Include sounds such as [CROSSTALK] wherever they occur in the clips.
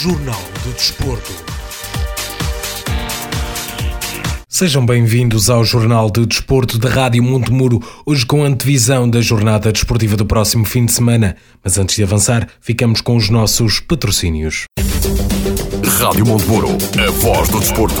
Jornal do Desporto. Sejam bem-vindos ao Jornal do Desporto da Rádio Montemuro, hoje com a antevisão da jornada desportiva do próximo fim de semana. Mas antes de avançar, ficamos com os nossos patrocínios. Rádio Montemuro, a voz do desporto.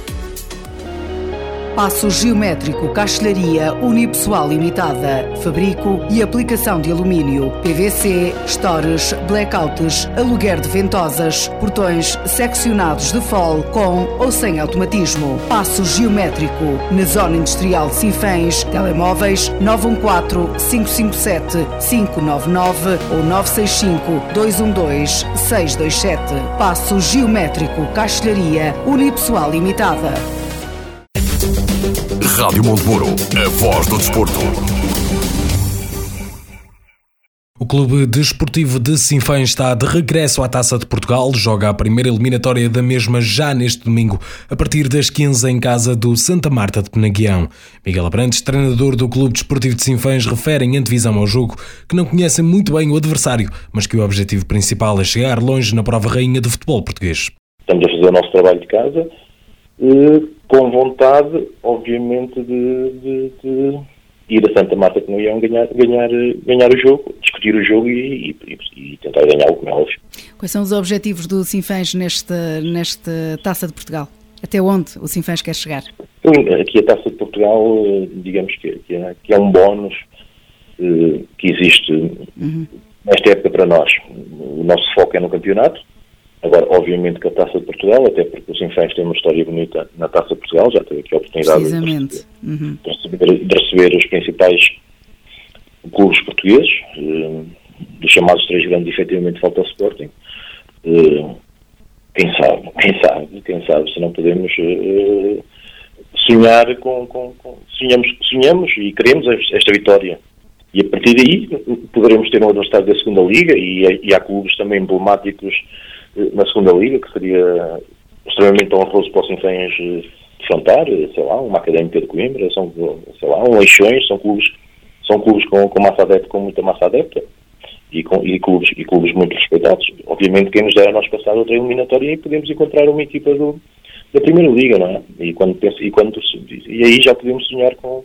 Passo Geométrico Castelharia Unipessoal Limitada. Fabrico e aplicação de alumínio, PVC, stores, blackouts, aluguer de ventosas, portões seccionados de fol com ou sem automatismo. Passo Geométrico na Zona Industrial de Sinfãs. Telemóveis 914 557 599 ou 965 212 627. Passo Geométrico Castelharia Unipessoal Limitada. Rádio Montemuro, a voz do desporto. O Clube Desportivo de Sinfãs está de regresso à Taça de Portugal, joga a primeira eliminatória da mesma já neste domingo, a partir das 15 em casa do Santa Marta de Penaguião. Miguel Abrantes, treinador do Clube Desportivo de Sinfãs, refere em antevisão ao jogo que não conhecem muito bem o adversário, mas que o objetivo principal é chegar longe na prova rainha do futebol português. Estamos a fazer o nosso trabalho de casa, com vontade, obviamente, de, de, de, ir a Santa Marta que não iam ganhar, ganhar, ganhar o jogo, discutir o jogo e, e, e tentar ganhá-lo, como é óbvio. Quais são os objetivos do Sinfãs nesta, nesta Taça de Portugal? Até onde o Sinfãs quer chegar? Aqui a Taça de Portugal, digamos que, que, é, que é, um bónus eh, que existe uhum. nesta época para nós. O nosso foco é no campeonato, Agora, obviamente que a Taça de Portugal, até porque o Sinfãs tem uma história bonita na Taça de Portugal, já teve aqui a oportunidade de receber, uhum. de, receber, de receber, os principais clubes portugueses, eh, dos chamados três grandes, efetivamente falta o Sporting. Eh, quem sabe, quem sabe, quem sabe, se não podemos eh, sonhar com, com, com, sonhamos, sonhamos e queremos esta vitória. E a partir daí poderemos ter um adversário da segunda liga e, e há clubes também emblemáticos na segunda liga, que seria extremamente honroso para os Sinfãs defrontar, sei lá, uma Académica de Coimbra, são, sei lá, um Leixões, são clubes, são clubes com, com massa adepta, com muita massa adepta, e, com, e, clubes, e clubes muito respeitados. Obviamente quem nos dera a nós passar outra eliminatória e podemos encontrar uma equipa do, da Primeira Liga, não é? E, quando penso, e, quando, e aí já podemos sonhar com,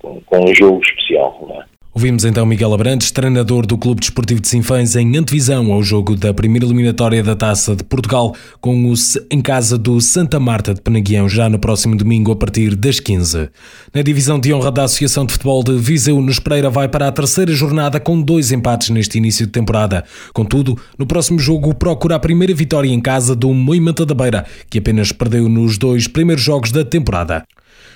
com, com um jogo especial, não é? Ouvimos então Miguel Abrantes, treinador do Clube Desportivo de Sinfãs, em antevisão ao jogo da primeira eliminatória da Taça de Portugal, com o em casa do Santa Marta de Penaguião, já no próximo domingo a partir das 15. Na divisão de honra da Associação de Futebol de Viseu, nos Pereira vai para a terceira jornada com dois empates neste início de temporada. Contudo, no próximo jogo procura a primeira vitória em casa do Moimenta da Beira, que apenas perdeu nos dois primeiros jogos da temporada.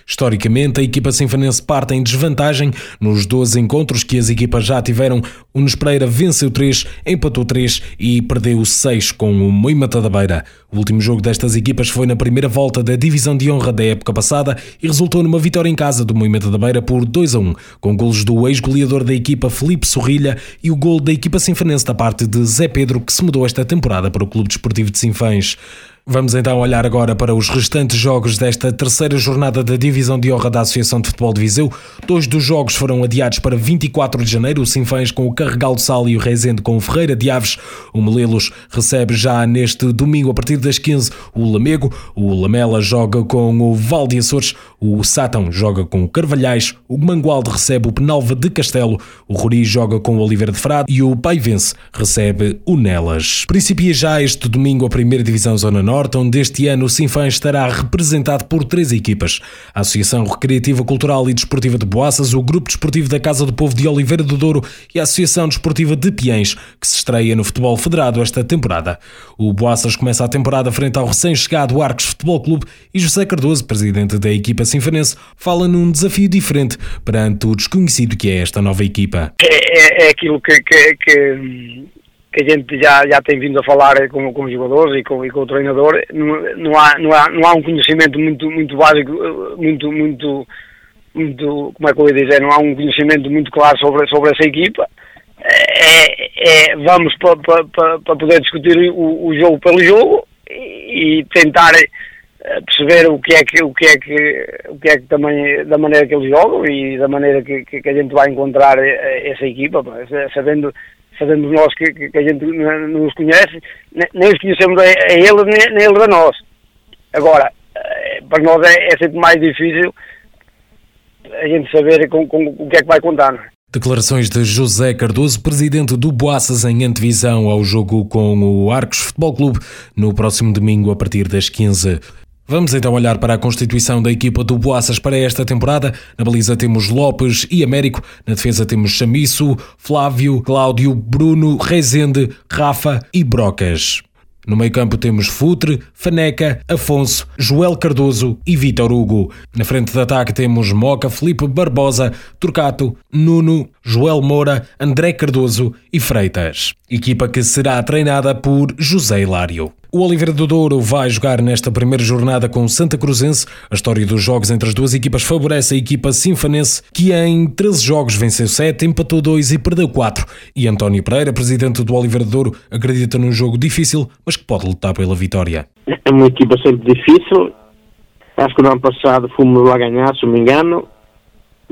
Historicamente, a equipa sinfanense parte em desvantagem nos 12 encontros que as equipas já tiveram. O Nunes Pereira venceu 3, empatou 3 e perdeu 6 com o Moimata da Beira. O último jogo destas equipas foi na primeira volta da divisão de honra da época passada e resultou numa vitória em casa do Moimenta da Beira por 2 a 1, com golos do ex-goleador da equipa Felipe Sorrilha e o gol da equipa sinfanense da parte de Zé Pedro, que se mudou esta temporada para o Clube Desportivo de Sinfãs. Vamos então olhar agora para os restantes jogos desta terceira jornada da Divisão de Honra da Associação de Futebol de Viseu. Dois dos jogos foram adiados para 24 de janeiro, o Sinfãs com o Carregal do Sal e o Rezende com o Ferreira de Aves. O Melelos recebe já neste domingo, a partir das 15, o Lamego. O Lamela joga com o Val de Açores. O Sátão joga com o Carvalhais, o Mangualde recebe o Penalva de Castelo, o Rori joga com o Oliveira de Frade e o Paivense recebe o Nelas. Principia já este domingo a primeira divisão Zona Norte, onde este ano o Sinfãs estará representado por três equipas. A Associação Recreativa Cultural e Desportiva de Boaças, o Grupo Desportivo da Casa do Povo de Oliveira do Douro e a Associação Desportiva de Piens, que se estreia no futebol federado esta temporada. O Boaças começa a temporada frente ao recém-chegado Arcos Futebol Clube e José Cardoso, presidente da equipa sinfanense, fala num desafio diferente perante o desconhecido que é esta nova equipa. É, é, é aquilo que, que, que, que, a gente já, já tem vindo a falar com, com os jogadores e com, e com o treinador. Não, não, há, não, há, não há um conhecimento muito, muito básico, muito, muito, muito, como é que eu ia dizer, não há um conhecimento muito claro sobre, sobre essa equipa é, é, vamos para pa, pa, pa poder discutir o, o, jogo pelo jogo e, e tentar perceber o que é que o que é que o que é que também da maneira que eles jogam e da maneira que, que, a gente vai encontrar eh, essa equipa sabendo sabendo nós que, que a gente não os conhece nem os conhecemos a, a eles nem, nem eles a nós agora eh, para nós é, é sempre mais difícil a gente saber com, com o que é que vai contar é? Declarações de José Cardoso, presidente do Boaças em antevisão ao jogo com o Arcos Futebol Clube no próximo domingo a partir das 15. Vamos então olhar para a constituição da equipa do Boaças para esta temporada. Na baliza temos Lopes e Américo, na defesa temos Chamiço, Flávio, Cláudio, Bruno, Rezende, Rafa e Brocas. No meio-campo temos Futre, Faneca, Afonso, Joel Cardoso e Vitor Hugo. Na frente de ataque temos Moca, Felipe Barbosa, Turcato, Nuno, Joel Moura, André Cardoso e Freitas. Equipa que será treinada por José Hilário. O Oliveira do Douro vai jogar nesta primeira jornada com o Santa Cruzense. A história dos jogos entre as duas equipas favorece a equipa sinfanense, que em 13 jogos venceu 7, empatou 2 e perdeu 4. E António Pereira, presidente do Oliveira do Douro, acredita num jogo difícil, mas que pode lutar pela vitória. É uma equipa sempre difícil. Acho que no ano passado fomos lá ganhar, se não me engano.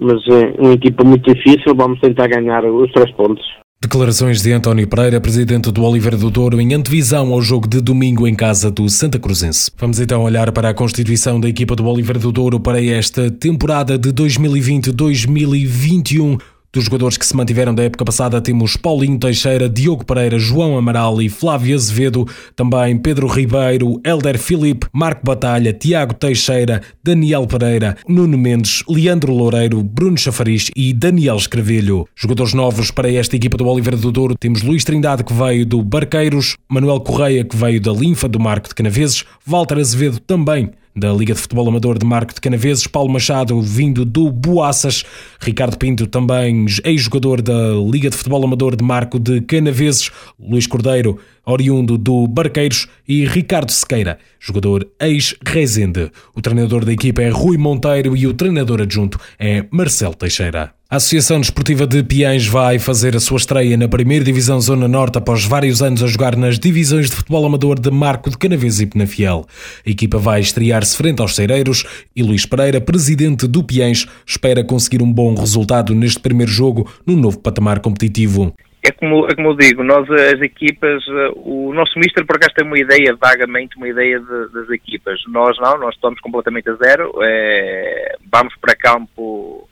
Mas é uma equipa muito difícil. Vamos tentar ganhar os três pontos. Declarações de António Pereira, presidente do Oliveira do Douro, em antevisão ao jogo de domingo em casa do Santa Cruzense. Vamos então olhar para a constituição da equipa do Oliveira do Douro para esta temporada de 2020-2021. Dos jogadores que se mantiveram da época passada temos Paulinho Teixeira, Diogo Pereira, João Amaral e Flávio Azevedo, também Pedro Ribeiro, Helder Filipe, Marco Batalha, Tiago Teixeira, Daniel Pereira, Nuno Mendes, Leandro Loureiro, Bruno Chafariz e Daniel Escravelho. Jogadores novos para esta equipa do Oliveira do Douro temos Luís Trindade que veio do Barqueiros, Manuel Correia que veio da Linfa do Marco de Canaveses, Walter Azevedo também da Liga de Futebol Amador de Marco de Canaveses, Paulo Machado vindo do Boaças, Ricardo Pinto também ex-jogador da Liga de Futebol Amador de Marco de Canaveses, Luís Cordeiro oriundo do Barqueiros e Ricardo Sequeira, jogador ex-Rezende. O treinador da equipa é Rui Monteiro e o treinador adjunto é Marcelo Teixeira. A Associação Desportiva de Piães vai fazer a sua estreia na primeira Divisão Zona Norte após vários anos a jogar nas divisões de futebol amador de Marco de Canaves e Penafiel. A equipa vai estrear-se frente aos Cereiros e Luís Pereira, presidente do Piães, espera conseguir um bom resultado neste primeiro jogo no novo patamar competitivo. É como, é como eu digo, nós as equipas, eh, o nosso mister por acaso tem uma ideia, vagamente uma ideia de, das equipas. Nós não, nós estamos completamente a zero, é, vamos para campo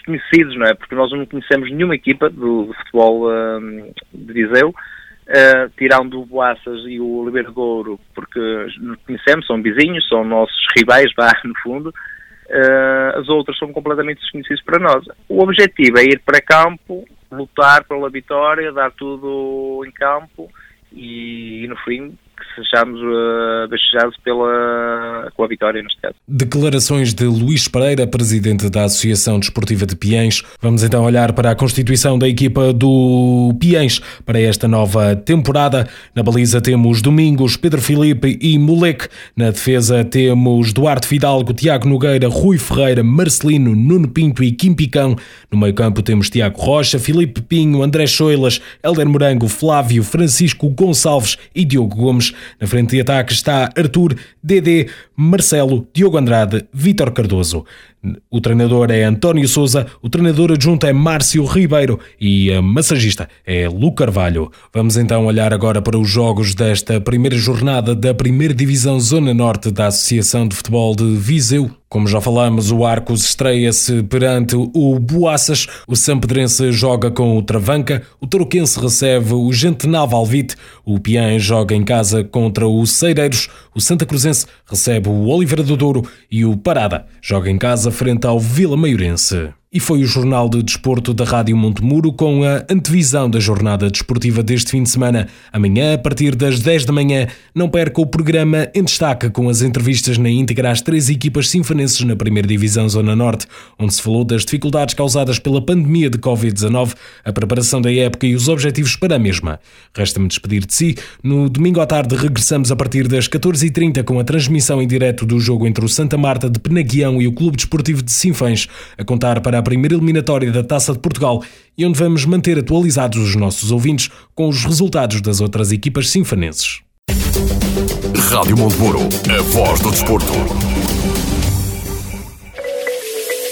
desconhecidos, não é? Porque nós não conhecemos nenhuma equipa do, do futebol um, de Viseu, uh, tirando o Boaças e o Oliveira Douro, porque conhecemos, são vizinhos, são nossos rivais, [LAUGHS] vá, no fundo. Uh, as outras são completamente desconhecidas para nós. O objetivo é ir para campo, lutar pela vitória, dar tudo em campo e, e no fim sejamos uh, beijados pela, com a vitória neste caso. Declarações de Luís Pereira, presidente da Associação Desportiva de Piens. Vamos então olhar para a constituição da equipa do Piens para esta nova temporada. Na baliza temos Domingos, Pedro Filipe e Moleque. Na defesa temos Duarte Fidalgo, Tiago Nogueira, Rui Ferreira, Marcelino, Nuno Pinto e Kim Picão. No meio campo temos Tiago Rocha, Filipe Pinho, André Choilas, Helder Morango, Flávio, Francisco Gonçalves e Diogo Gomes. Na frente de ataque está Arthur, Dedé, Marcelo, Diogo Andrade, Vítor Cardoso. O treinador é António Souza, o treinador adjunto é Márcio Ribeiro e a massagista é Lu Carvalho. Vamos então olhar agora para os jogos desta primeira jornada da primeira Divisão Zona Norte da Associação de Futebol de Viseu. Como já falamos, o Arcos estreia-se perante o Boaças, o Sampedrense joga com o Travanca, o Tarouquense recebe o Gentenal Valvite, o Pian joga em casa contra o Ceireiros, o Santa Cruzense recebe o Oliveira do Douro e o Parada joga em casa frente ao Vila Maiorense. E foi o Jornal de Desporto da Rádio Montemuro com a antevisão da jornada desportiva deste fim de semana. Amanhã, a partir das 10 da manhã, não perca o programa em destaque com as entrevistas na íntegra às três equipas sinfonenses na primeira Divisão Zona Norte, onde se falou das dificuldades causadas pela pandemia de Covid-19, a preparação da época e os objetivos para a mesma. Resta-me despedir de si. No domingo à tarde regressamos a partir das 14h30 com a transmissão em direto do jogo entre o Santa Marta de Penaguião e o Clube Desportivo de Sinfãs, a contar para a primeira eliminatória da Taça de Portugal e onde vamos manter atualizados os nossos ouvintes com os resultados das outras equipas sinfanenses. Rádio Monteburo, a voz do desporto.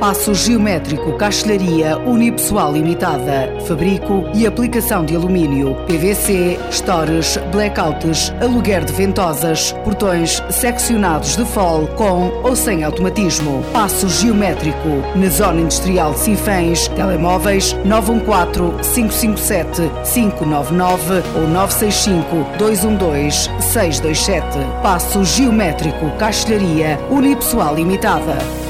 Passo geométrico, castelharia unipessoal limitada, fabrico e aplicação de alumínio, PVC, stores, blackouts, aluguer de ventosas, portões seccionados de fol com ou sem automatismo. Passo geométrico, na zona industrial de Sinfãs, telemóveis 914 557 599 ou 965 212 627. Passo geométrico, castelharia unipessoal limitada.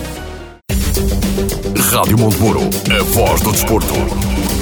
Rádio Monteburo, a voz do desporto.